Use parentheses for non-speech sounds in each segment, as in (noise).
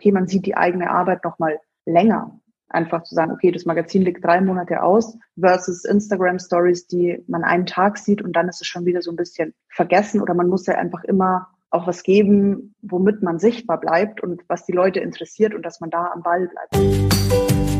okay, man sieht die eigene Arbeit nochmal länger. Einfach zu sagen, okay, das Magazin liegt drei Monate aus versus Instagram Stories, die man einen Tag sieht und dann ist es schon wieder so ein bisschen vergessen oder man muss ja einfach immer auch was geben, womit man sichtbar bleibt und was die Leute interessiert und dass man da am Ball bleibt.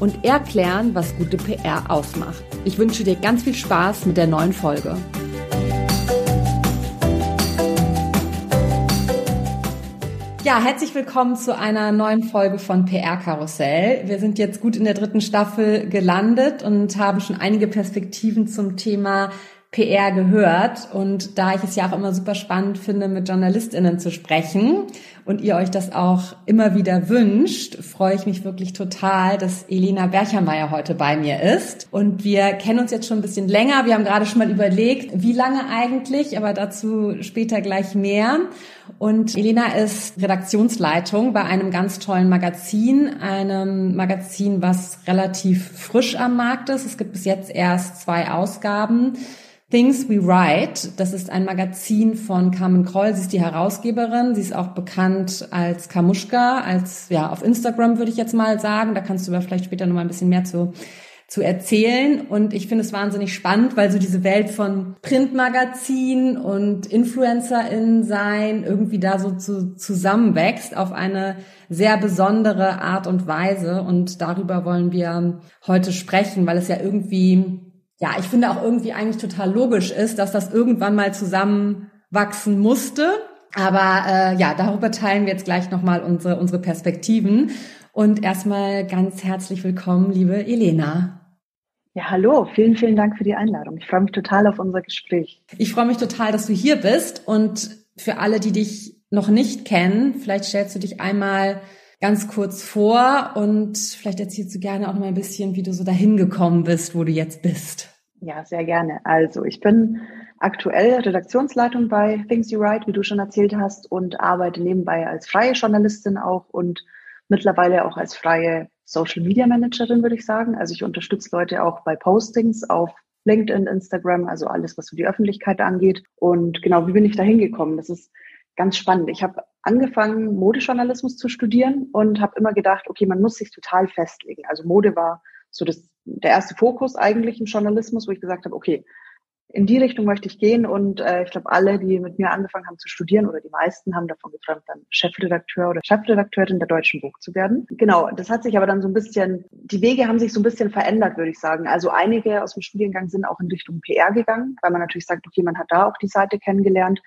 und erklären, was gute PR ausmacht. Ich wünsche dir ganz viel Spaß mit der neuen Folge. Ja, herzlich willkommen zu einer neuen Folge von PR Karussell. Wir sind jetzt gut in der dritten Staffel gelandet und haben schon einige Perspektiven zum Thema PR gehört. Und da ich es ja auch immer super spannend finde, mit JournalistInnen zu sprechen und ihr euch das auch immer wieder wünscht, freue ich mich wirklich total, dass Elena Berchermeier heute bei mir ist. Und wir kennen uns jetzt schon ein bisschen länger. Wir haben gerade schon mal überlegt, wie lange eigentlich, aber dazu später gleich mehr. Und Elena ist Redaktionsleitung bei einem ganz tollen Magazin, einem Magazin, was relativ frisch am Markt ist. Es gibt bis jetzt erst zwei Ausgaben. Things We Write, das ist ein Magazin von Carmen Kroll. Sie ist die Herausgeberin. Sie ist auch bekannt als Kamuschka, als, ja, auf Instagram würde ich jetzt mal sagen. Da kannst du aber vielleicht später noch mal ein bisschen mehr zu, zu erzählen. Und ich finde es wahnsinnig spannend, weil so diese Welt von Printmagazin und InfluencerInnen sein irgendwie da so zu, zusammenwächst auf eine sehr besondere Art und Weise. Und darüber wollen wir heute sprechen, weil es ja irgendwie ja, ich finde auch irgendwie eigentlich total logisch ist, dass das irgendwann mal zusammenwachsen musste. Aber äh, ja, darüber teilen wir jetzt gleich nochmal unsere, unsere Perspektiven. Und erstmal ganz herzlich willkommen, liebe Elena. Ja, hallo, vielen, vielen Dank für die Einladung. Ich freue mich total auf unser Gespräch. Ich freue mich total, dass du hier bist. Und für alle, die dich noch nicht kennen, vielleicht stellst du dich einmal ganz kurz vor und vielleicht erzählst du gerne auch noch mal ein bisschen, wie du so dahin gekommen bist, wo du jetzt bist. Ja, sehr gerne. Also ich bin aktuell Redaktionsleitung bei Things You Write, wie du schon erzählt hast, und arbeite nebenbei als freie Journalistin auch und mittlerweile auch als freie Social Media Managerin, würde ich sagen. Also ich unterstütze Leute auch bei Postings auf LinkedIn, Instagram, also alles, was so die Öffentlichkeit angeht. Und genau, wie bin ich da hingekommen? Das ist ganz spannend. Ich habe angefangen, Modejournalismus zu studieren und habe immer gedacht, okay, man muss sich total festlegen. Also Mode war so das, der erste Fokus eigentlich im Journalismus, wo ich gesagt habe, okay, in die Richtung möchte ich gehen und äh, ich glaube, alle, die mit mir angefangen haben zu studieren oder die meisten haben davon geträumt, dann Chefredakteur oder Chefredakteurin der Deutschen Buch zu werden. Genau, das hat sich aber dann so ein bisschen, die Wege haben sich so ein bisschen verändert, würde ich sagen. Also einige aus dem Studiengang sind auch in Richtung PR gegangen, weil man natürlich sagt, okay, man hat da auch die Seite kennengelernt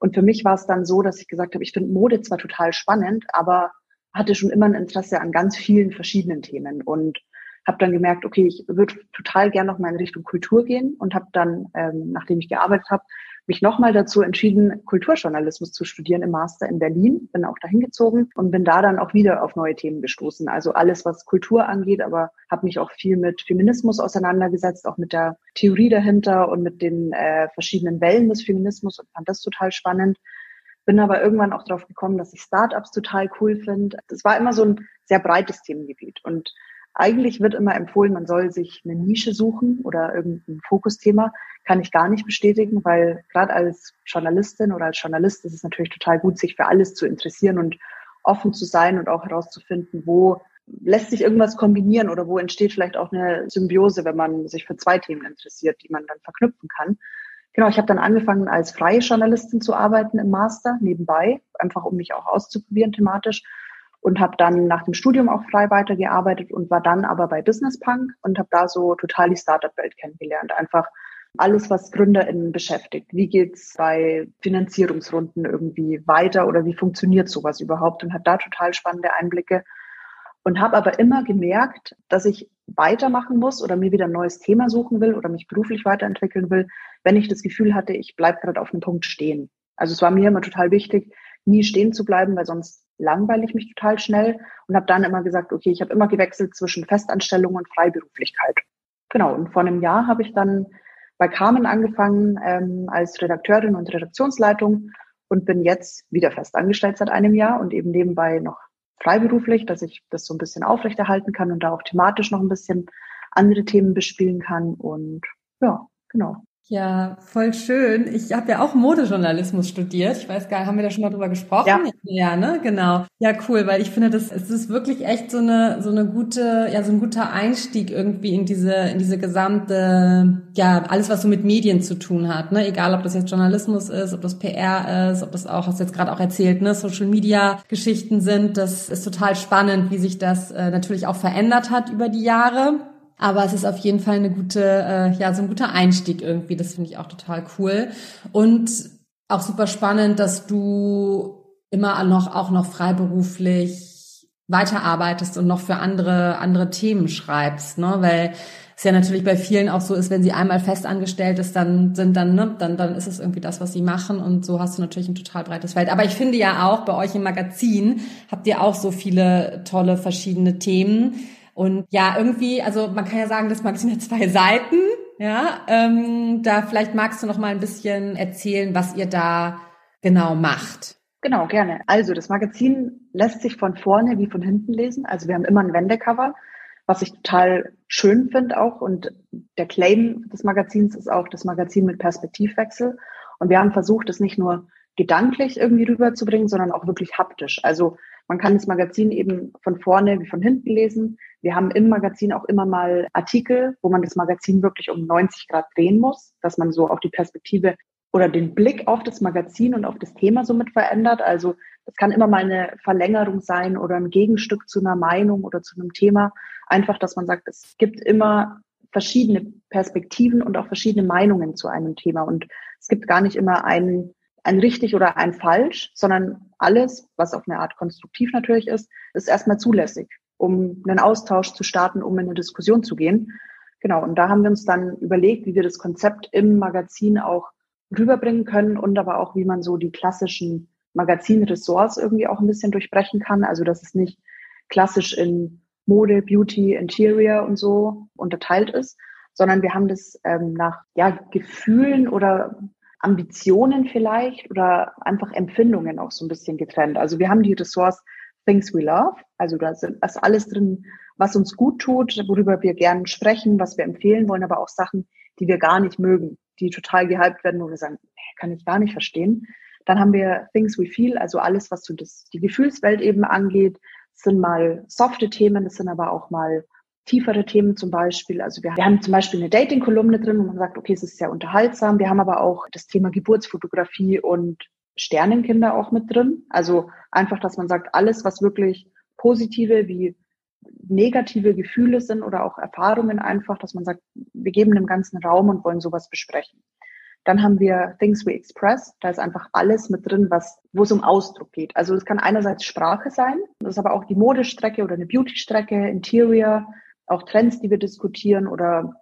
und für mich war es dann so, dass ich gesagt habe, ich finde Mode zwar total spannend, aber hatte schon immer ein Interesse an ganz vielen verschiedenen Themen und habe dann gemerkt, okay, ich würde total gerne noch mal in Richtung Kultur gehen und habe dann, ähm, nachdem ich gearbeitet habe, mich nochmal dazu entschieden, Kulturjournalismus zu studieren im Master in Berlin. Bin auch dahin gezogen und bin da dann auch wieder auf neue Themen gestoßen. Also alles, was Kultur angeht, aber habe mich auch viel mit Feminismus auseinandergesetzt, auch mit der Theorie dahinter und mit den äh, verschiedenen Wellen des Feminismus und fand das total spannend. Bin aber irgendwann auch darauf gekommen, dass ich Startups total cool finde. Das war immer so ein sehr breites Themengebiet und eigentlich wird immer empfohlen, man soll sich eine Nische suchen oder irgendein Fokusthema. Kann ich gar nicht bestätigen, weil gerade als Journalistin oder als Journalist ist es natürlich total gut, sich für alles zu interessieren und offen zu sein und auch herauszufinden, wo lässt sich irgendwas kombinieren oder wo entsteht vielleicht auch eine Symbiose, wenn man sich für zwei Themen interessiert, die man dann verknüpfen kann. Genau, ich habe dann angefangen, als freie Journalistin zu arbeiten im Master nebenbei, einfach um mich auch auszuprobieren thematisch und habe dann nach dem Studium auch frei weitergearbeitet und war dann aber bei Business Punk und habe da so total die Startup-Welt kennengelernt. Einfach alles, was GründerInnen beschäftigt. Wie geht's bei Finanzierungsrunden irgendwie weiter oder wie funktioniert sowas überhaupt? Und habe da total spannende Einblicke und habe aber immer gemerkt, dass ich weitermachen muss oder mir wieder ein neues Thema suchen will oder mich beruflich weiterentwickeln will, wenn ich das Gefühl hatte, ich bleib gerade auf einem Punkt stehen. Also es war mir immer total wichtig, nie stehen zu bleiben, weil sonst langweile ich mich total schnell und habe dann immer gesagt, okay, ich habe immer gewechselt zwischen Festanstellung und Freiberuflichkeit. Genau, und vor einem Jahr habe ich dann bei Carmen angefangen ähm, als Redakteurin und Redaktionsleitung und bin jetzt wieder festangestellt seit einem Jahr und eben nebenbei noch freiberuflich, dass ich das so ein bisschen aufrechterhalten kann und da auch thematisch noch ein bisschen andere Themen bespielen kann. Und ja, genau. Ja, voll schön. Ich habe ja auch Modejournalismus studiert. Ich weiß gar nicht, haben wir da schon mal drüber gesprochen? Ja, ja ne, genau. Ja, cool, weil ich finde, das es ist wirklich echt so eine so eine gute, ja, so ein guter Einstieg irgendwie in diese in diese gesamte, ja, alles was so mit Medien zu tun hat, ne? Egal, ob das jetzt Journalismus ist, ob das PR ist, ob das auch, hast du jetzt gerade auch erzählt, ne, Social Media Geschichten sind. Das ist total spannend, wie sich das äh, natürlich auch verändert hat über die Jahre. Aber es ist auf jeden Fall eine gute, äh, ja, so ein guter Einstieg irgendwie. Das finde ich auch total cool. Und auch super spannend, dass du immer noch, auch noch freiberuflich weiterarbeitest und noch für andere, andere Themen schreibst, ne? Weil es ja natürlich bei vielen auch so ist, wenn sie einmal festangestellt ist, dann sind dann, ne, dann, dann ist es irgendwie das, was sie machen und so hast du natürlich ein total breites Feld. Aber ich finde ja auch bei euch im Magazin habt ihr auch so viele tolle verschiedene Themen und ja, irgendwie, also man kann ja sagen, das Magazin hat zwei Seiten. Ja, ähm, da vielleicht magst du noch mal ein bisschen erzählen, was ihr da genau macht. Genau, gerne. Also das Magazin lässt sich von vorne wie von hinten lesen. Also wir haben immer ein Wendecover, was ich total schön finde auch. Und der Claim des Magazins ist auch das Magazin mit Perspektivwechsel. Und wir haben versucht, es nicht nur gedanklich irgendwie rüberzubringen, sondern auch wirklich haptisch. Also man kann das Magazin eben von vorne wie von hinten lesen. Wir haben im Magazin auch immer mal Artikel, wo man das Magazin wirklich um 90 Grad drehen muss, dass man so auch die Perspektive oder den Blick auf das Magazin und auf das Thema somit verändert. Also das kann immer mal eine Verlängerung sein oder ein Gegenstück zu einer Meinung oder zu einem Thema. Einfach, dass man sagt, es gibt immer verschiedene Perspektiven und auch verschiedene Meinungen zu einem Thema. Und es gibt gar nicht immer einen ein richtig oder ein falsch, sondern alles, was auf eine Art konstruktiv natürlich ist, ist erstmal zulässig, um einen Austausch zu starten, um in eine Diskussion zu gehen. Genau, und da haben wir uns dann überlegt, wie wir das Konzept im Magazin auch rüberbringen können und aber auch, wie man so die klassischen Magazinressorts irgendwie auch ein bisschen durchbrechen kann. Also, dass es nicht klassisch in Mode, Beauty, Interior und so unterteilt ist, sondern wir haben das ähm, nach ja, Gefühlen oder Ambitionen vielleicht oder einfach Empfindungen auch so ein bisschen getrennt. Also wir haben die Ressource Things We Love, also da ist alles drin, was uns gut tut, worüber wir gerne sprechen, was wir empfehlen wollen, aber auch Sachen, die wir gar nicht mögen, die total gehypt werden, wo wir sagen, kann ich gar nicht verstehen. Dann haben wir Things We Feel, also alles, was so das, die Gefühlswelt eben angeht, sind mal softe Themen, das sind aber auch mal tiefere Themen zum Beispiel. Also wir, wir haben zum Beispiel eine Dating-Kolumne drin, wo man sagt, okay, es ist sehr unterhaltsam. Wir haben aber auch das Thema Geburtsfotografie und Sternenkinder auch mit drin. Also einfach, dass man sagt, alles, was wirklich positive wie negative Gefühle sind oder auch Erfahrungen einfach, dass man sagt, wir geben dem ganzen Raum und wollen sowas besprechen. Dann haben wir Things We Express. Da ist einfach alles mit drin, was, wo es um Ausdruck geht. Also es kann einerseits Sprache sein, das ist aber auch die Modestrecke oder eine Beauty-Strecke, Interior, auch Trends, die wir diskutieren oder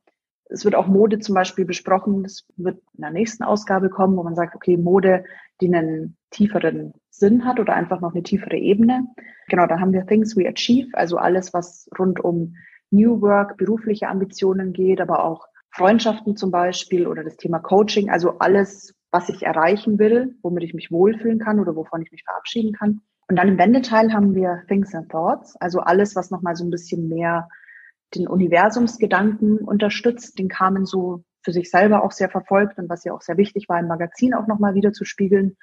es wird auch Mode zum Beispiel besprochen. Das wird in der nächsten Ausgabe kommen, wo man sagt, okay, Mode, die einen tieferen Sinn hat oder einfach noch eine tiefere Ebene. Genau, dann haben wir Things We Achieve, also alles, was rund um New Work, berufliche Ambitionen geht, aber auch Freundschaften zum Beispiel oder das Thema Coaching, also alles, was ich erreichen will, womit ich mich wohlfühlen kann oder wovon ich mich verabschieden kann. Und dann im Wendeteil haben wir Things and Thoughts, also alles, was nochmal so ein bisschen mehr den Universumsgedanken unterstützt, den Carmen so für sich selber auch sehr verfolgt und was ja auch sehr wichtig war, im Magazin auch nochmal wieder zu spiegeln,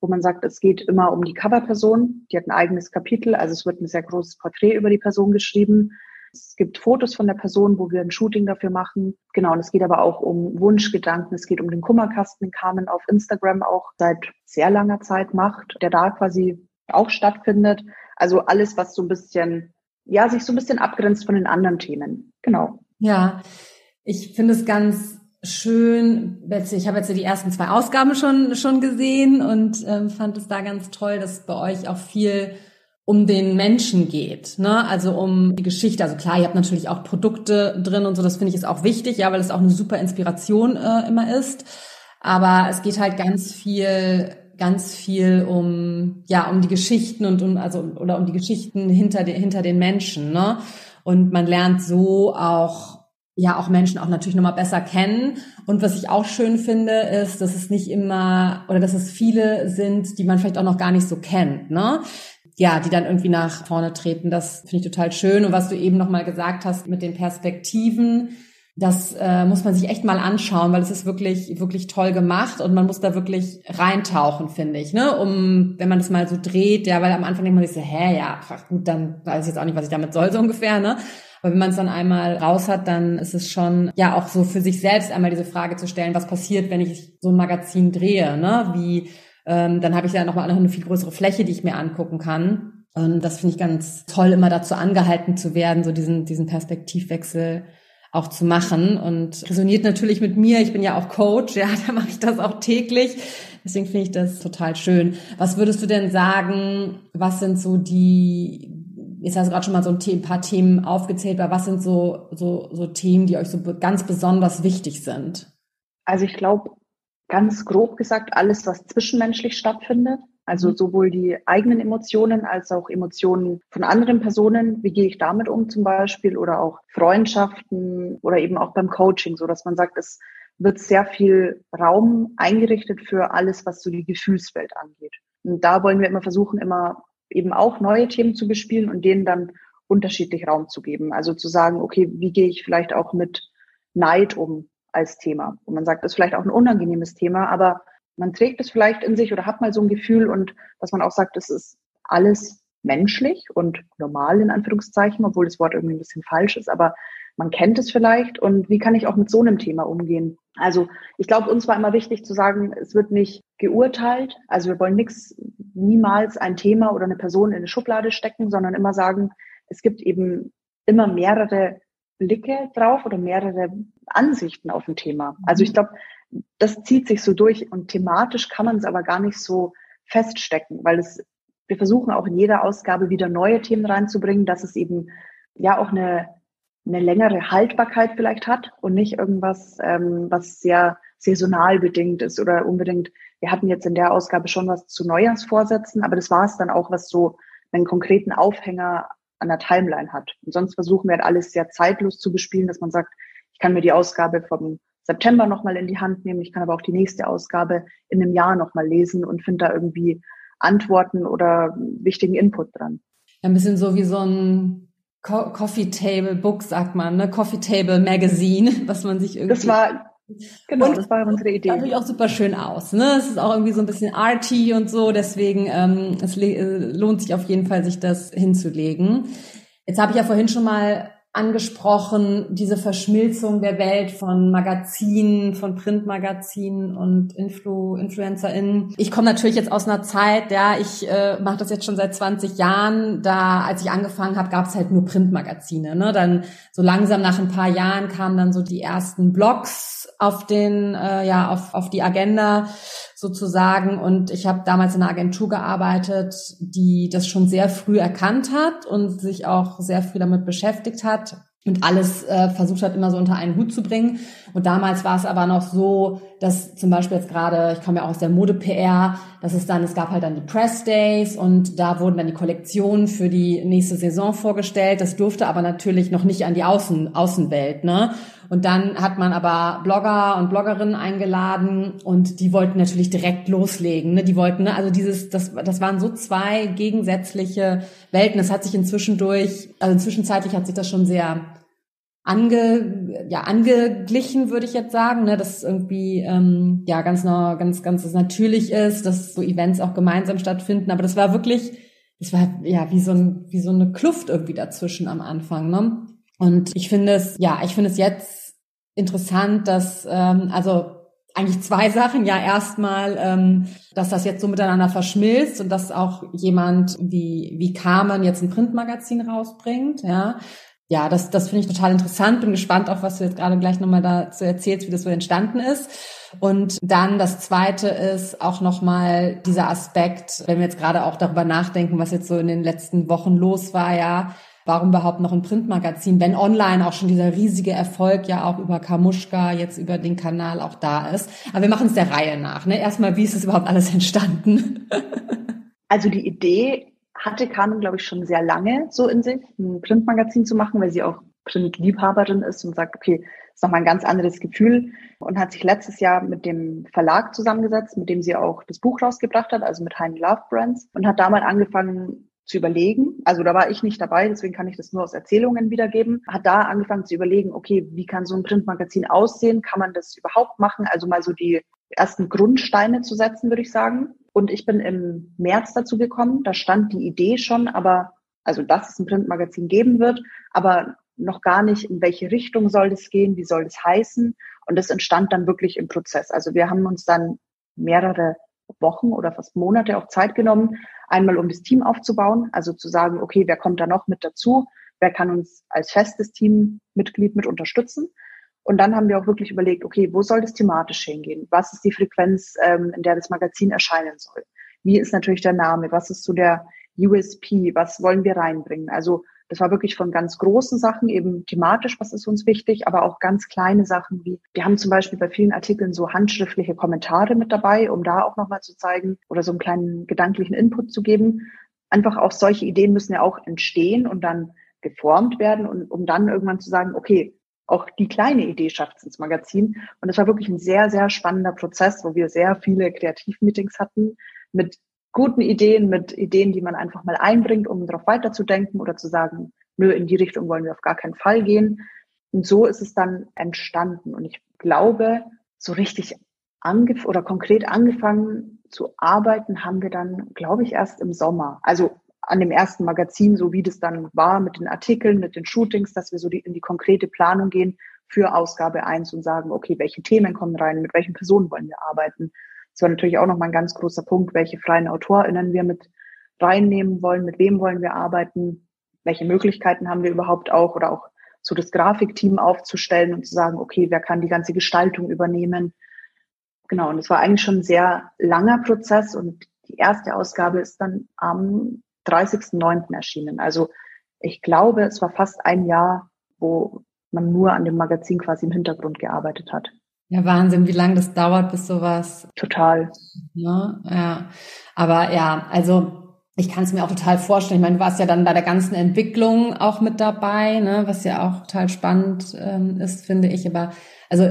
wo man sagt, es geht immer um die Coverperson, die hat ein eigenes Kapitel, also es wird ein sehr großes Porträt über die Person geschrieben. Es gibt Fotos von der Person, wo wir ein Shooting dafür machen. Genau, und es geht aber auch um Wunschgedanken, es geht um den Kummerkasten, den Carmen auf Instagram auch seit sehr langer Zeit macht, der da quasi auch stattfindet. Also alles, was so ein bisschen ja, sich so ein bisschen abgrenzt von den anderen Themen. Genau. Ja, ich finde es ganz schön. Ich habe jetzt die ersten zwei Ausgaben schon schon gesehen und ähm, fand es da ganz toll, dass bei euch auch viel um den Menschen geht, ne? Also um die Geschichte. Also klar, ihr habt natürlich auch Produkte drin und so. Das finde ich ist auch wichtig, ja, weil es auch eine super Inspiration äh, immer ist. Aber es geht halt ganz viel ganz viel um ja um die Geschichten und um also oder um die Geschichten hinter den hinter den Menschen, ne? Und man lernt so auch ja auch Menschen auch natürlich nochmal besser kennen. Und was ich auch schön finde, ist, dass es nicht immer oder dass es viele sind, die man vielleicht auch noch gar nicht so kennt, ne? Ja, die dann irgendwie nach vorne treten. Das finde ich total schön. Und was du eben nochmal gesagt hast mit den Perspektiven, das äh, muss man sich echt mal anschauen, weil es ist wirklich, wirklich toll gemacht und man muss da wirklich reintauchen, finde ich, ne? Um, wenn man das mal so dreht, ja, weil am Anfang denkt man sich so, hä, ja, ach gut, dann weiß ich jetzt auch nicht, was ich damit soll, so ungefähr, ne? Aber wenn man es dann einmal raus hat, dann ist es schon, ja, auch so für sich selbst einmal diese Frage zu stellen, was passiert, wenn ich so ein Magazin drehe, ne? Wie, ähm, dann habe ich ja nochmal eine viel größere Fläche, die ich mir angucken kann. Und das finde ich ganz toll, immer dazu angehalten zu werden, so diesen, diesen Perspektivwechsel auch zu machen und resoniert natürlich mit mir. Ich bin ja auch Coach, ja, (laughs) da mache ich das auch täglich. Deswegen finde ich das total schön. Was würdest du denn sagen, was sind so die, jetzt hast du gerade schon mal so ein paar Themen aufgezählt, aber was sind so, so, so Themen, die euch so ganz besonders wichtig sind? Also ich glaube, ganz grob gesagt, alles, was zwischenmenschlich stattfindet. Also mhm. sowohl die eigenen Emotionen als auch Emotionen von anderen Personen. Wie gehe ich damit um zum Beispiel? Oder auch Freundschaften oder eben auch beim Coaching, so dass man sagt, es wird sehr viel Raum eingerichtet für alles, was so die Gefühlswelt angeht. Und da wollen wir immer versuchen, immer eben auch neue Themen zu bespielen und denen dann unterschiedlich Raum zu geben. Also zu sagen, okay, wie gehe ich vielleicht auch mit Neid um als Thema? Und man sagt, das ist vielleicht auch ein unangenehmes Thema, aber man trägt es vielleicht in sich oder hat mal so ein Gefühl und dass man auch sagt, es ist alles menschlich und normal in Anführungszeichen, obwohl das Wort irgendwie ein bisschen falsch ist, aber man kennt es vielleicht und wie kann ich auch mit so einem Thema umgehen? Also ich glaube, uns war immer wichtig zu sagen, es wird nicht geurteilt, also wir wollen nichts, niemals ein Thema oder eine Person in eine Schublade stecken, sondern immer sagen, es gibt eben immer mehrere Blicke drauf oder mehrere Ansichten auf ein Thema. Also ich glaube, das zieht sich so durch und thematisch kann man es aber gar nicht so feststecken, weil es, wir versuchen auch in jeder Ausgabe wieder neue Themen reinzubringen, dass es eben ja auch eine, eine längere Haltbarkeit vielleicht hat und nicht irgendwas, ähm, was sehr saisonal bedingt ist oder unbedingt, wir hatten jetzt in der Ausgabe schon was zu Neujahrsvorsätzen, aber das war es dann auch, was so einen konkreten Aufhänger an der Timeline hat. Und sonst versuchen wir halt alles sehr zeitlos zu bespielen, dass man sagt, ich kann mir die Ausgabe vom September nochmal in die Hand nehmen. Ich kann aber auch die nächste Ausgabe in einem Jahr nochmal lesen und finde da irgendwie Antworten oder wichtigen Input dran. Ja, ein bisschen so wie so ein Co Coffee Table Book, sagt man, ne? Coffee Table Magazine, (laughs) was man sich irgendwie. Das war Genau, und das war unsere Idee. Das sieht auch super schön aus. Ne? Es ist auch irgendwie so ein bisschen arty und so, deswegen ähm, es äh, lohnt sich auf jeden Fall, sich das hinzulegen. Jetzt habe ich ja vorhin schon mal angesprochen, diese Verschmilzung der Welt von Magazinen, von Printmagazinen und Influ InfluencerInnen. Ich komme natürlich jetzt aus einer Zeit, ja, ich äh, mache das jetzt schon seit 20 Jahren. Da, als ich angefangen habe, gab es halt nur Printmagazine. Ne? Dann so langsam nach ein paar Jahren kamen dann so die ersten Blogs auf den, äh, ja, auf, auf die Agenda sozusagen. Und ich habe damals in einer Agentur gearbeitet, die das schon sehr früh erkannt hat und sich auch sehr früh damit beschäftigt hat und alles äh, versucht hat, immer so unter einen Hut zu bringen. Und damals war es aber noch so, dass zum Beispiel jetzt gerade, ich komme ja auch aus der Mode-PR, dass es dann, es gab halt dann die Press Days und da wurden dann die Kollektionen für die nächste Saison vorgestellt. Das durfte aber natürlich noch nicht an die Außen, Außenwelt, ne? Und dann hat man aber Blogger und Bloggerinnen eingeladen und die wollten natürlich direkt loslegen. Ne? Die wollten, ne? also dieses, das, das waren so zwei gegensätzliche Welten. Das hat sich inzwischen durch, also zwischenzeitlich hat sich das schon sehr ange, ja, angeglichen, würde ich jetzt sagen, ne, dass irgendwie ähm, ja ganz ganz, ganz natürlich ist, dass so Events auch gemeinsam stattfinden. Aber das war wirklich, das war ja wie so ein, wie so eine Kluft irgendwie dazwischen am Anfang. Ne? Und ich finde es, ja, ich finde es jetzt interessant, dass ähm, also eigentlich zwei Sachen. Ja, erstmal, ähm, dass das jetzt so miteinander verschmilzt und dass auch jemand wie, wie Carmen jetzt ein Printmagazin rausbringt, ja ja, das, das finde ich total interessant. Bin gespannt auf, was du jetzt gerade gleich nochmal dazu erzählst, wie das so entstanden ist. Und dann das zweite ist auch nochmal dieser Aspekt, wenn wir jetzt gerade auch darüber nachdenken, was jetzt so in den letzten Wochen los war, ja, warum überhaupt noch ein Printmagazin, wenn online auch schon dieser riesige Erfolg ja auch über Kamuschka, jetzt über den Kanal auch da ist. Aber wir machen es der Reihe nach. Ne? Erstmal, wie ist es überhaupt alles entstanden? (laughs) Also die Idee hatte Carmen, glaube ich, schon sehr lange so in sich, ein Printmagazin zu machen, weil sie auch Printliebhaberin ist und sagt, okay, ist nochmal ein ganz anderes Gefühl und hat sich letztes Jahr mit dem Verlag zusammengesetzt, mit dem sie auch das Buch rausgebracht hat, also mit Heine Love Brands und hat da mal angefangen zu überlegen. Also da war ich nicht dabei, deswegen kann ich das nur aus Erzählungen wiedergeben. Hat da angefangen zu überlegen, okay, wie kann so ein Printmagazin aussehen? Kann man das überhaupt machen? Also mal so die ersten Grundsteine zu setzen, würde ich sagen. Und ich bin im März dazu gekommen. Da stand die Idee schon, aber also dass es ein Printmagazin geben wird, aber noch gar nicht, in welche Richtung soll das gehen, wie soll das heißen. Und das entstand dann wirklich im Prozess. Also wir haben uns dann mehrere Wochen oder fast Monate auch Zeit genommen, einmal um das Team aufzubauen, also zu sagen, okay, wer kommt da noch mit dazu, wer kann uns als festes Teammitglied mit unterstützen. Und dann haben wir auch wirklich überlegt, okay, wo soll das thematisch hingehen? Was ist die Frequenz, ähm, in der das Magazin erscheinen soll? Wie ist natürlich der Name? Was ist so der USP? Was wollen wir reinbringen? Also das war wirklich von ganz großen Sachen, eben thematisch, was ist uns wichtig, aber auch ganz kleine Sachen wie, wir haben zum Beispiel bei vielen Artikeln so handschriftliche Kommentare mit dabei, um da auch nochmal zu zeigen oder so einen kleinen gedanklichen Input zu geben. Einfach auch solche Ideen müssen ja auch entstehen und dann geformt werden und um dann irgendwann zu sagen, okay, auch die kleine Idee schafft es ins Magazin. Und es war wirklich ein sehr, sehr spannender Prozess, wo wir sehr viele Kreativmeetings hatten mit guten Ideen, mit Ideen, die man einfach mal einbringt, um darauf weiterzudenken oder zu sagen, nö, in die Richtung wollen wir auf gar keinen Fall gehen. Und so ist es dann entstanden. Und ich glaube, so richtig angef oder konkret angefangen zu arbeiten haben wir dann, glaube ich, erst im Sommer. Also an dem ersten Magazin, so wie das dann war mit den Artikeln, mit den Shootings, dass wir so die, in die konkrete Planung gehen für Ausgabe eins und sagen, okay, welche Themen kommen rein, mit welchen Personen wollen wir arbeiten, das war natürlich auch nochmal ein ganz großer Punkt, welche freien AutorInnen wir mit reinnehmen wollen, mit wem wollen wir arbeiten, welche Möglichkeiten haben wir überhaupt auch oder auch so das Grafikteam aufzustellen und zu sagen, okay, wer kann die ganze Gestaltung übernehmen. Genau, und es war eigentlich schon ein sehr langer Prozess und die erste Ausgabe ist dann am 30.09. erschienen. Also ich glaube, es war fast ein Jahr, wo man nur an dem Magazin quasi im Hintergrund gearbeitet hat. Ja, Wahnsinn, wie lange das dauert, bis sowas. Total. Ja, ja. Aber ja, also ich kann es mir auch total vorstellen. Ich meine, du warst ja dann bei der ganzen Entwicklung auch mit dabei, ne, was ja auch total spannend ähm, ist, finde ich. Aber also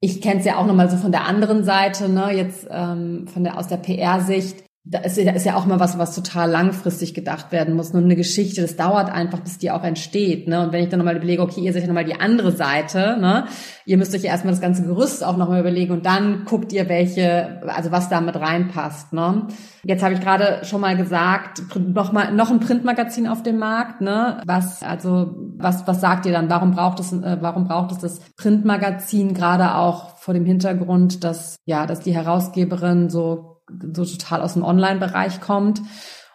ich kenne es ja auch nochmal so von der anderen Seite, ne, jetzt ähm, von der aus der PR-Sicht da ist, ja auch mal was, was total langfristig gedacht werden muss. Nur eine Geschichte, das dauert einfach, bis die auch entsteht. Ne? Und wenn ich dann nochmal überlege, okay, ihr seid ja nochmal die andere Seite, ne? ihr müsst euch ja erstmal das ganze Gerüst auch nochmal überlegen und dann guckt ihr, welche, also was da mit reinpasst. Ne? Jetzt habe ich gerade schon mal gesagt, noch mal noch ein Printmagazin auf dem Markt. Ne? Was, also was, was sagt ihr dann? Warum braucht es, äh, warum braucht es das Printmagazin gerade auch vor dem Hintergrund, dass ja, dass die Herausgeberin so so total aus dem Online-Bereich kommt.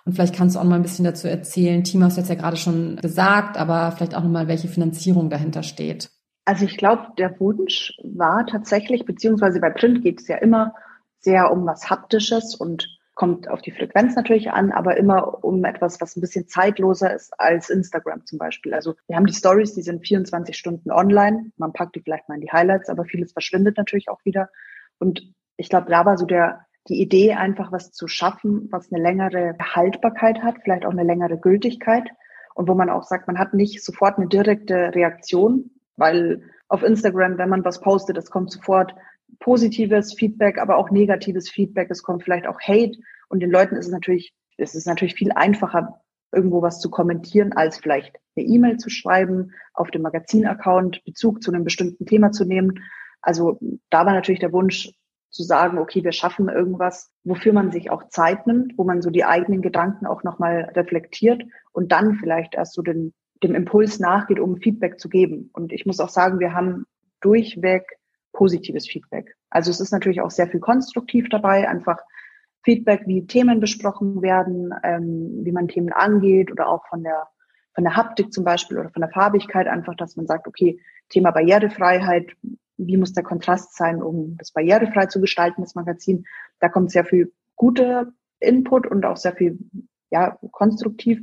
Und vielleicht kannst du auch mal ein bisschen dazu erzählen. Team hast du jetzt ja gerade schon gesagt, aber vielleicht auch nochmal, welche Finanzierung dahinter steht. Also ich glaube, der Wunsch war tatsächlich, beziehungsweise bei Print geht es ja immer sehr um was Haptisches und kommt auf die Frequenz natürlich an, aber immer um etwas, was ein bisschen zeitloser ist als Instagram zum Beispiel. Also wir haben die Stories, die sind 24 Stunden online. Man packt die vielleicht mal in die Highlights, aber vieles verschwindet natürlich auch wieder. Und ich glaube, da war so der die Idee, einfach was zu schaffen, was eine längere Haltbarkeit hat, vielleicht auch eine längere Gültigkeit. Und wo man auch sagt, man hat nicht sofort eine direkte Reaktion, weil auf Instagram, wenn man was postet, es kommt sofort positives Feedback, aber auch negatives Feedback, es kommt vielleicht auch Hate. Und den Leuten ist es natürlich, es ist natürlich viel einfacher, irgendwo was zu kommentieren, als vielleicht eine E-Mail zu schreiben, auf dem Magazin-Account Bezug zu einem bestimmten Thema zu nehmen. Also da war natürlich der Wunsch, zu sagen, okay, wir schaffen irgendwas, wofür man sich auch Zeit nimmt, wo man so die eigenen Gedanken auch nochmal reflektiert und dann vielleicht erst so den, dem Impuls nachgeht, um Feedback zu geben. Und ich muss auch sagen, wir haben durchweg positives Feedback. Also es ist natürlich auch sehr viel konstruktiv dabei, einfach Feedback, wie Themen besprochen werden, ähm, wie man Themen angeht oder auch von der von der Haptik zum Beispiel oder von der Farbigkeit einfach, dass man sagt, okay, Thema Barrierefreiheit, wie muss der Kontrast sein, um das barrierefrei zu gestalten, das Magazin. Da kommt sehr viel gute Input und auch sehr viel ja, konstruktiv.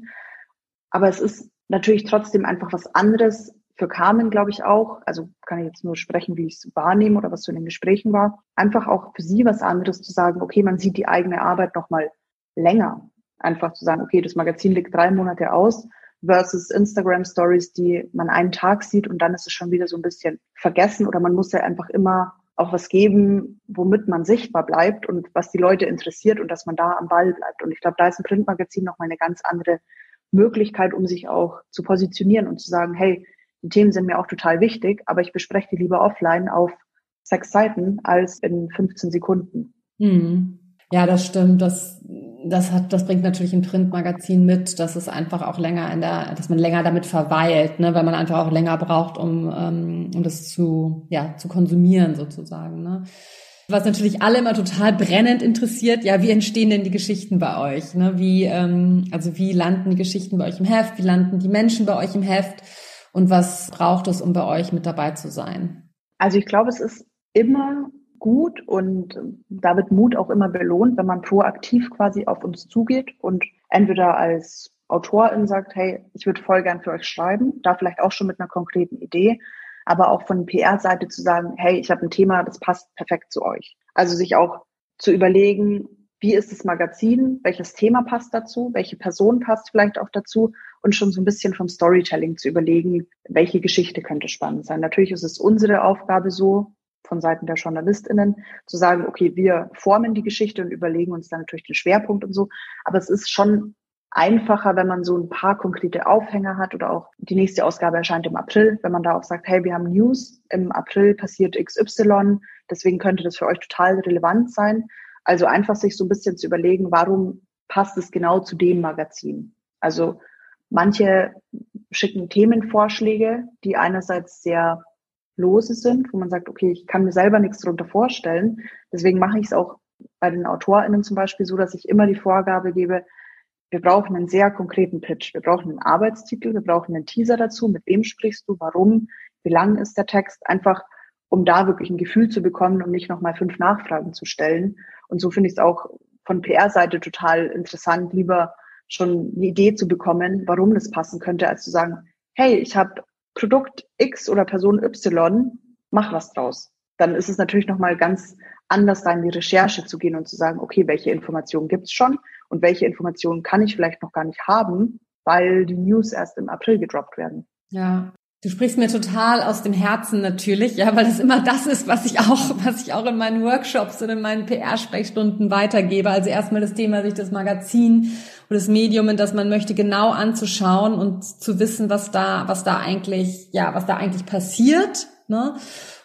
Aber es ist natürlich trotzdem einfach was anderes für Carmen, glaube ich auch, also kann ich jetzt nur sprechen, wie ich es wahrnehme oder was so in den Gesprächen war, einfach auch für sie was anderes zu sagen, okay, man sieht die eigene Arbeit nochmal länger. Einfach zu sagen, okay, das Magazin liegt drei Monate aus versus Instagram Stories, die man einen Tag sieht und dann ist es schon wieder so ein bisschen vergessen oder man muss ja einfach immer auch was geben, womit man sichtbar bleibt und was die Leute interessiert und dass man da am Ball bleibt. Und ich glaube, da ist ein Printmagazin nochmal eine ganz andere Möglichkeit, um sich auch zu positionieren und zu sagen, hey, die Themen sind mir auch total wichtig, aber ich bespreche die lieber offline auf sechs Seiten als in 15 Sekunden. Hm. Ja, das stimmt. Das, das hat, das bringt natürlich ein Printmagazin mit, dass es einfach auch länger in der, dass man länger damit verweilt, ne, weil man einfach auch länger braucht, um, ähm, um das zu, ja, zu konsumieren sozusagen. Ne. Was natürlich alle immer total brennend interessiert, ja, wie entstehen denn die Geschichten bei euch? Ne? Wie, ähm, also wie landen die Geschichten bei euch im Heft? Wie landen die Menschen bei euch im Heft? Und was braucht es, um bei euch mit dabei zu sein? Also ich glaube, es ist immer gut und da wird Mut auch immer belohnt, wenn man proaktiv quasi auf uns zugeht und entweder als Autorin sagt, hey, ich würde voll gern für euch schreiben, da vielleicht auch schon mit einer konkreten Idee, aber auch von PR-Seite zu sagen, hey, ich habe ein Thema, das passt perfekt zu euch. Also sich auch zu überlegen, wie ist das Magazin, welches Thema passt dazu, welche Person passt vielleicht auch dazu und schon so ein bisschen vom Storytelling zu überlegen, welche Geschichte könnte spannend sein. Natürlich ist es unsere Aufgabe so, von Seiten der JournalistInnen zu sagen, okay, wir formen die Geschichte und überlegen uns dann natürlich den Schwerpunkt und so. Aber es ist schon einfacher, wenn man so ein paar konkrete Aufhänger hat oder auch die nächste Ausgabe erscheint im April, wenn man da auch sagt, hey, wir haben News, im April passiert XY, deswegen könnte das für euch total relevant sein. Also einfach sich so ein bisschen zu überlegen, warum passt es genau zu dem Magazin? Also manche schicken Themenvorschläge, die einerseits sehr lose sind, wo man sagt, okay, ich kann mir selber nichts darunter vorstellen. Deswegen mache ich es auch bei den AutorInnen zum Beispiel so, dass ich immer die Vorgabe gebe, wir brauchen einen sehr konkreten Pitch. Wir brauchen einen Arbeitstitel, wir brauchen einen Teaser dazu. Mit wem sprichst du? Warum? Wie lang ist der Text? Einfach, um da wirklich ein Gefühl zu bekommen und nicht nochmal fünf Nachfragen zu stellen. Und so finde ich es auch von PR-Seite total interessant, lieber schon eine Idee zu bekommen, warum das passen könnte, als zu sagen, hey, ich habe Produkt X oder Person Y, mach was draus. Dann ist es natürlich nochmal ganz anders, da in die Recherche zu gehen und zu sagen, okay, welche Informationen gibt's schon und welche Informationen kann ich vielleicht noch gar nicht haben, weil die News erst im April gedroppt werden. Ja, Du sprichst mir total aus dem Herzen natürlich, ja, weil das immer das ist, was ich auch, was ich auch in meinen Workshops und in meinen PR-Sprechstunden weitergebe. Also erstmal das Thema, sich das Magazin oder das Medium, in das man möchte, genau anzuschauen und zu wissen, was da, was da eigentlich, ja, was da eigentlich passiert, ne?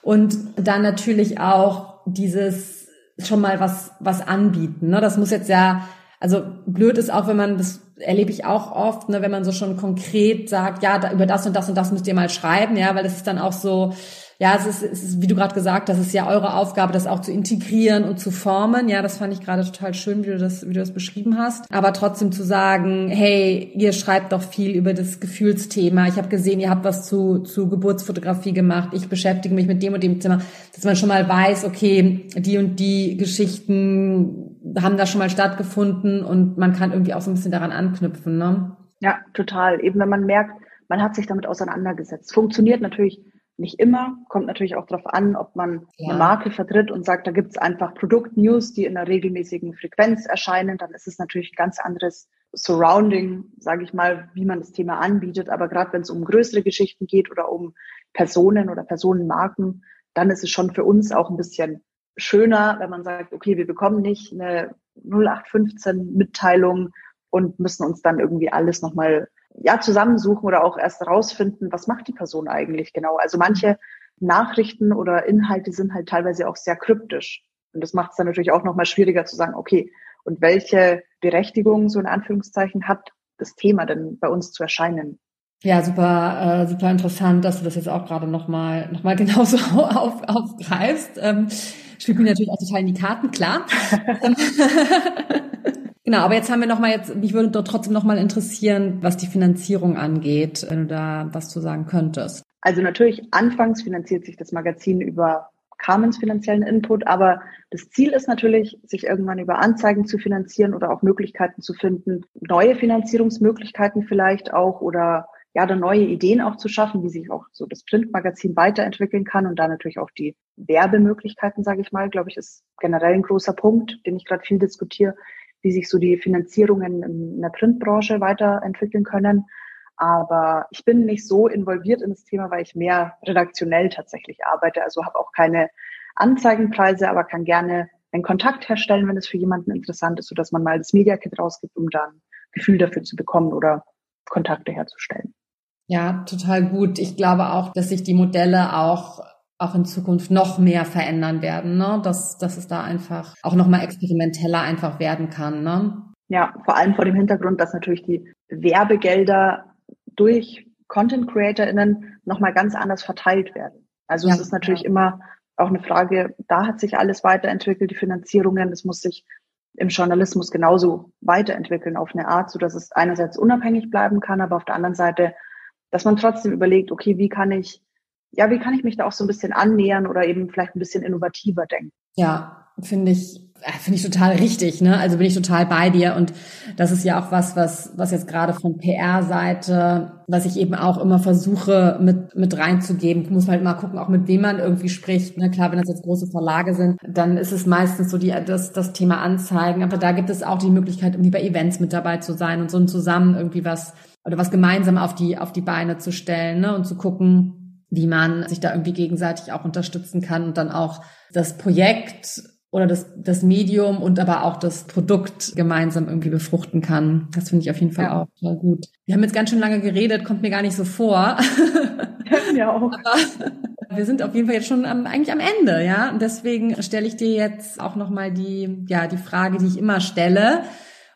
Und dann natürlich auch dieses schon mal was, was anbieten, ne? Das muss jetzt ja, also blöd ist auch, wenn man das erlebe ich auch oft, ne, wenn man so schon konkret sagt, ja, da, über das und das und das müsst ihr mal schreiben, ja, weil das ist dann auch so, ja, es ist, es ist wie du gerade gesagt hast, es ist ja eure Aufgabe, das auch zu integrieren und zu formen. Ja, das fand ich gerade total schön, wie du das, wie du das beschrieben hast. Aber trotzdem zu sagen, hey, ihr schreibt doch viel über das Gefühlsthema. Ich habe gesehen, ihr habt was zu, zu Geburtsfotografie gemacht. Ich beschäftige mich mit dem und dem Thema, dass man schon mal weiß, okay, die und die Geschichten haben da schon mal stattgefunden und man kann irgendwie auch so ein bisschen daran anknüpfen, ne? Ja, total. Eben wenn man merkt, man hat sich damit auseinandergesetzt. Funktioniert natürlich nicht immer, kommt natürlich auch darauf an, ob man ja. eine Marke vertritt und sagt, da gibt's einfach Produktnews, die in einer regelmäßigen Frequenz erscheinen, dann ist es natürlich ein ganz anderes Surrounding, sage ich mal, wie man das Thema anbietet. Aber gerade wenn es um größere Geschichten geht oder um Personen oder Personenmarken, dann ist es schon für uns auch ein bisschen schöner, wenn man sagt, okay, wir bekommen nicht eine 0815 Mitteilung und müssen uns dann irgendwie alles nochmal ja, zusammensuchen oder auch erst rausfinden, was macht die Person eigentlich genau. Also manche Nachrichten oder Inhalte sind halt teilweise auch sehr kryptisch. Und das macht es dann natürlich auch nochmal schwieriger zu sagen, okay, und welche Berechtigung, so in Anführungszeichen, hat das Thema denn bei uns zu erscheinen? Ja, super, äh, super interessant, dass du das jetzt auch gerade nochmal noch mal (laughs) genauso auf, aufgreifst. Ähm, spielt mir natürlich auch total in die Karten, klar. (laughs) Genau, aber jetzt haben wir noch mal jetzt, mich würde doch trotzdem noch mal interessieren, was die Finanzierung angeht, wenn du da was zu sagen könntest. Also natürlich, anfangs finanziert sich das Magazin über Carmens finanziellen Input, aber das Ziel ist natürlich, sich irgendwann über Anzeigen zu finanzieren oder auch Möglichkeiten zu finden, neue Finanzierungsmöglichkeiten vielleicht auch oder ja, da neue Ideen auch zu schaffen, wie sich auch so das Printmagazin weiterentwickeln kann und da natürlich auch die Werbemöglichkeiten, sage ich mal, glaube ich, ist generell ein großer Punkt, den ich gerade viel diskutiere, wie sich so die Finanzierungen in der Printbranche weiterentwickeln können. Aber ich bin nicht so involviert in das Thema, weil ich mehr redaktionell tatsächlich arbeite. Also habe auch keine Anzeigenpreise, aber kann gerne einen Kontakt herstellen, wenn es für jemanden interessant ist, sodass man mal das Media Kit rausgibt, um dann Gefühl dafür zu bekommen oder Kontakte herzustellen. Ja, total gut. Ich glaube auch, dass sich die Modelle auch auch in Zukunft noch mehr verändern werden, ne? dass, dass es da einfach auch noch mal experimenteller einfach werden kann. Ne? Ja, vor allem vor dem Hintergrund, dass natürlich die Werbegelder durch Content CreatorInnen noch mal ganz anders verteilt werden. Also ja, es ist natürlich ja. immer auch eine Frage, da hat sich alles weiterentwickelt, die Finanzierungen, das muss sich im Journalismus genauso weiterentwickeln auf eine Art, so dass es einerseits unabhängig bleiben kann, aber auf der anderen Seite, dass man trotzdem überlegt, okay, wie kann ich, ja, wie kann ich mich da auch so ein bisschen annähern oder eben vielleicht ein bisschen innovativer denken? Ja, finde ich, äh, finde ich total richtig, ne? Also bin ich total bei dir und das ist ja auch was, was, was jetzt gerade von PR-Seite, was ich eben auch immer versuche mit, mit reinzugeben. Ich muss halt mal gucken, auch mit wem man irgendwie spricht. Ne? Klar, wenn das jetzt große Verlage sind, dann ist es meistens so die, das, das Thema Anzeigen. Aber da gibt es auch die Möglichkeit, irgendwie bei Events mit dabei zu sein und so zusammen irgendwie was oder was gemeinsam auf die, auf die Beine zu stellen, ne? Und zu gucken, wie man sich da irgendwie gegenseitig auch unterstützen kann und dann auch das Projekt oder das, das Medium und aber auch das Produkt gemeinsam irgendwie befruchten kann. Das finde ich auf jeden Fall ja. auch total gut. Wir haben jetzt ganz schön lange geredet, kommt mir gar nicht so vor. (laughs) Ja, auch. Aber wir sind auf jeden Fall jetzt schon am, eigentlich am Ende, ja. Und deswegen stelle ich dir jetzt auch nochmal die, ja, die Frage, die ich immer stelle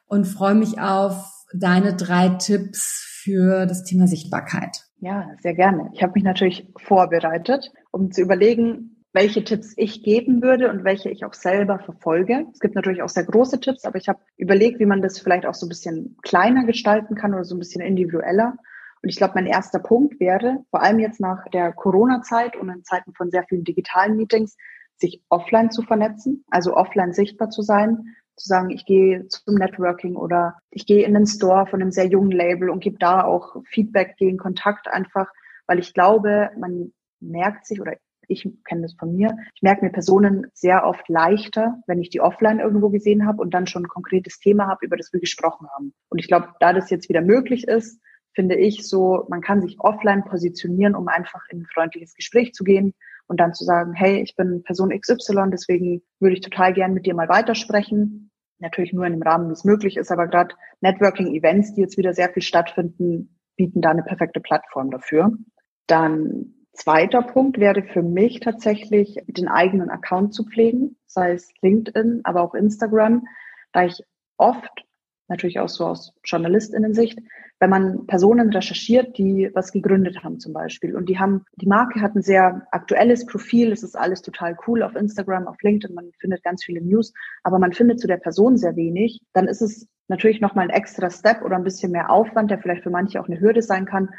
und freue mich auf deine drei Tipps für das Thema Sichtbarkeit. Ja, sehr gerne. Ich habe mich natürlich vorbereitet, um zu überlegen, welche Tipps ich geben würde und welche ich auch selber verfolge. Es gibt natürlich auch sehr große Tipps, aber ich habe überlegt, wie man das vielleicht auch so ein bisschen kleiner gestalten kann oder so ein bisschen individueller. Und ich glaube, mein erster Punkt wäre, vor allem jetzt nach der Corona-Zeit und in Zeiten von sehr vielen digitalen Meetings, sich offline zu vernetzen, also offline sichtbar zu sein, zu sagen, ich gehe zum Networking oder ich gehe in den Store von einem sehr jungen Label und gebe da auch Feedback, gehe in Kontakt einfach, weil ich glaube, man merkt sich oder ich kenne das von mir, ich merke mir Personen sehr oft leichter, wenn ich die offline irgendwo gesehen habe und dann schon ein konkretes Thema habe, über das wir gesprochen haben. Und ich glaube, da das jetzt wieder möglich ist, finde ich so, man kann sich offline positionieren, um einfach in ein freundliches Gespräch zu gehen und dann zu sagen, hey, ich bin Person XY, deswegen würde ich total gern mit dir mal weitersprechen. Natürlich nur in dem Rahmen, wie es möglich ist, aber gerade Networking-Events, die jetzt wieder sehr viel stattfinden, bieten da eine perfekte Plattform dafür. Dann Zweiter Punkt wäre für mich tatsächlich, den eigenen Account zu pflegen, sei es LinkedIn, aber auch Instagram, da ich oft, natürlich auch so aus Journalistinnen-Sicht, wenn man Personen recherchiert, die was gegründet haben zum Beispiel und die haben, die Marke hat ein sehr aktuelles Profil, es ist alles total cool auf Instagram, auf LinkedIn, man findet ganz viele News, aber man findet zu der Person sehr wenig, dann ist es natürlich nochmal ein extra Step oder ein bisschen mehr Aufwand, der vielleicht für manche auch eine Hürde sein kann,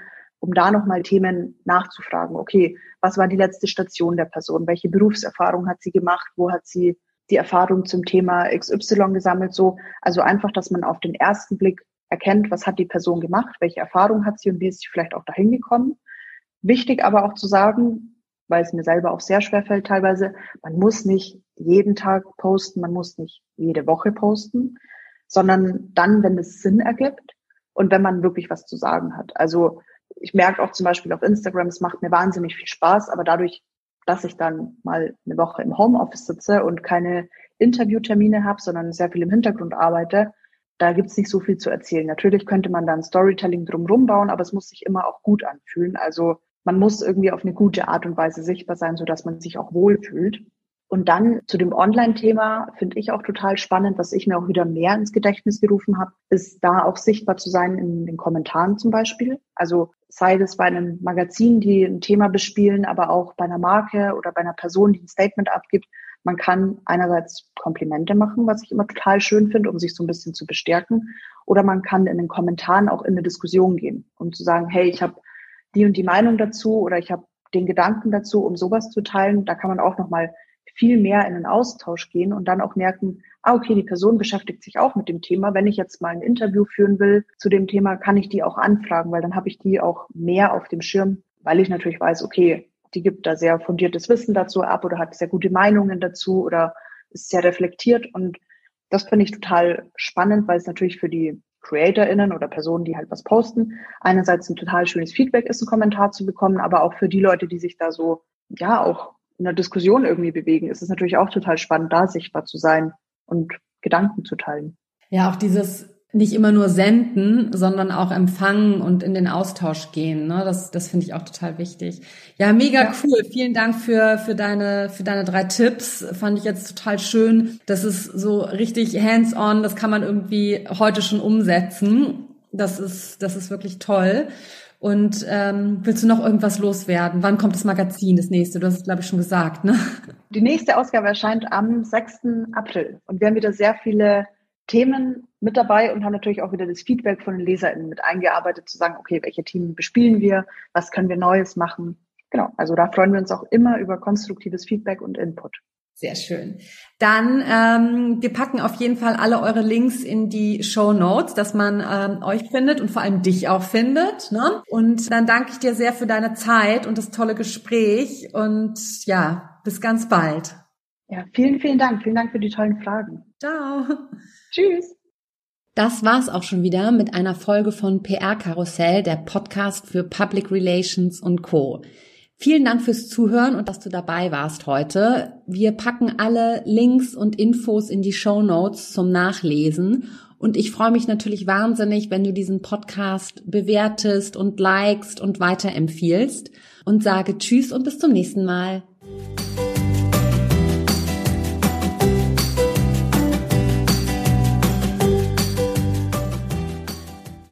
um da nochmal Themen nachzufragen. Okay, was war die letzte Station der Person? Welche Berufserfahrung hat sie gemacht? Wo hat sie die Erfahrung zum Thema XY gesammelt? So, also einfach, dass man auf den ersten Blick erkennt, was hat die Person gemacht? Welche Erfahrung hat sie und wie ist sie vielleicht auch dahin gekommen? Wichtig aber auch zu sagen, weil es mir selber auch sehr schwer fällt teilweise, man muss nicht jeden Tag posten, man muss nicht jede Woche posten, sondern dann, wenn es Sinn ergibt und wenn man wirklich was zu sagen hat. Also ich merke auch zum Beispiel auf Instagram, es macht mir wahnsinnig viel Spaß, aber dadurch, dass ich dann mal eine Woche im Homeoffice sitze und keine Interviewtermine habe, sondern sehr viel im Hintergrund arbeite, da gibt's nicht so viel zu erzählen. Natürlich könnte man dann Storytelling drumherum bauen, aber es muss sich immer auch gut anfühlen. Also man muss irgendwie auf eine gute Art und Weise sichtbar sein, so dass man sich auch wohlfühlt. Und dann zu dem Online-Thema finde ich auch total spannend, was ich mir auch wieder mehr ins Gedächtnis gerufen habe, ist da auch sichtbar zu sein in den Kommentaren zum Beispiel. Also sei das bei einem Magazin, die ein Thema bespielen, aber auch bei einer Marke oder bei einer Person, die ein Statement abgibt. Man kann einerseits Komplimente machen, was ich immer total schön finde, um sich so ein bisschen zu bestärken. Oder man kann in den Kommentaren auch in eine Diskussion gehen, um zu sagen, hey, ich habe die und die Meinung dazu oder ich habe den Gedanken dazu, um sowas zu teilen. Da kann man auch nochmal viel mehr in den Austausch gehen und dann auch merken, ah, okay, die Person beschäftigt sich auch mit dem Thema. Wenn ich jetzt mal ein Interview führen will zu dem Thema, kann ich die auch anfragen, weil dann habe ich die auch mehr auf dem Schirm, weil ich natürlich weiß, okay, die gibt da sehr fundiertes Wissen dazu ab oder hat sehr gute Meinungen dazu oder ist sehr reflektiert und das finde ich total spannend, weil es natürlich für die CreatorInnen oder Personen, die halt was posten, einerseits ein total schönes Feedback ist, einen Kommentar zu bekommen, aber auch für die Leute, die sich da so, ja, auch in der Diskussion irgendwie bewegen, ist es natürlich auch total spannend, da sichtbar zu sein und Gedanken zu teilen. Ja, auch dieses nicht immer nur senden, sondern auch empfangen und in den Austausch gehen. Ne? Das, das finde ich auch total wichtig. Ja, mega cool. Vielen Dank für, für, deine, für deine drei Tipps. Fand ich jetzt total schön. Das ist so richtig hands-on. Das kann man irgendwie heute schon umsetzen. Das ist, das ist wirklich toll. Und ähm, willst du noch irgendwas loswerden? Wann kommt das Magazin, das nächste? Du hast es, glaube ich, schon gesagt, ne? Die nächste Ausgabe erscheint am 6. April. Und wir haben wieder sehr viele Themen mit dabei und haben natürlich auch wieder das Feedback von den LeserInnen mit eingearbeitet, zu sagen, okay, welche Themen bespielen wir, was können wir Neues machen. Genau, also da freuen wir uns auch immer über konstruktives Feedback und Input. Sehr schön. Dann, ähm, wir packen auf jeden Fall alle eure Links in die Show Notes, dass man ähm, euch findet und vor allem dich auch findet. Ne? Und dann danke ich dir sehr für deine Zeit und das tolle Gespräch und ja, bis ganz bald. Ja, vielen, vielen Dank. Vielen Dank für die tollen Fragen. Ciao. Tschüss. Das war's auch schon wieder mit einer Folge von PR Karussell, der Podcast für Public Relations und Co. Vielen Dank fürs Zuhören und dass du dabei warst heute. Wir packen alle Links und Infos in die Show Notes zum Nachlesen. Und ich freue mich natürlich wahnsinnig, wenn du diesen Podcast bewertest und likest und weiterempfiehlst und sage Tschüss und bis zum nächsten Mal.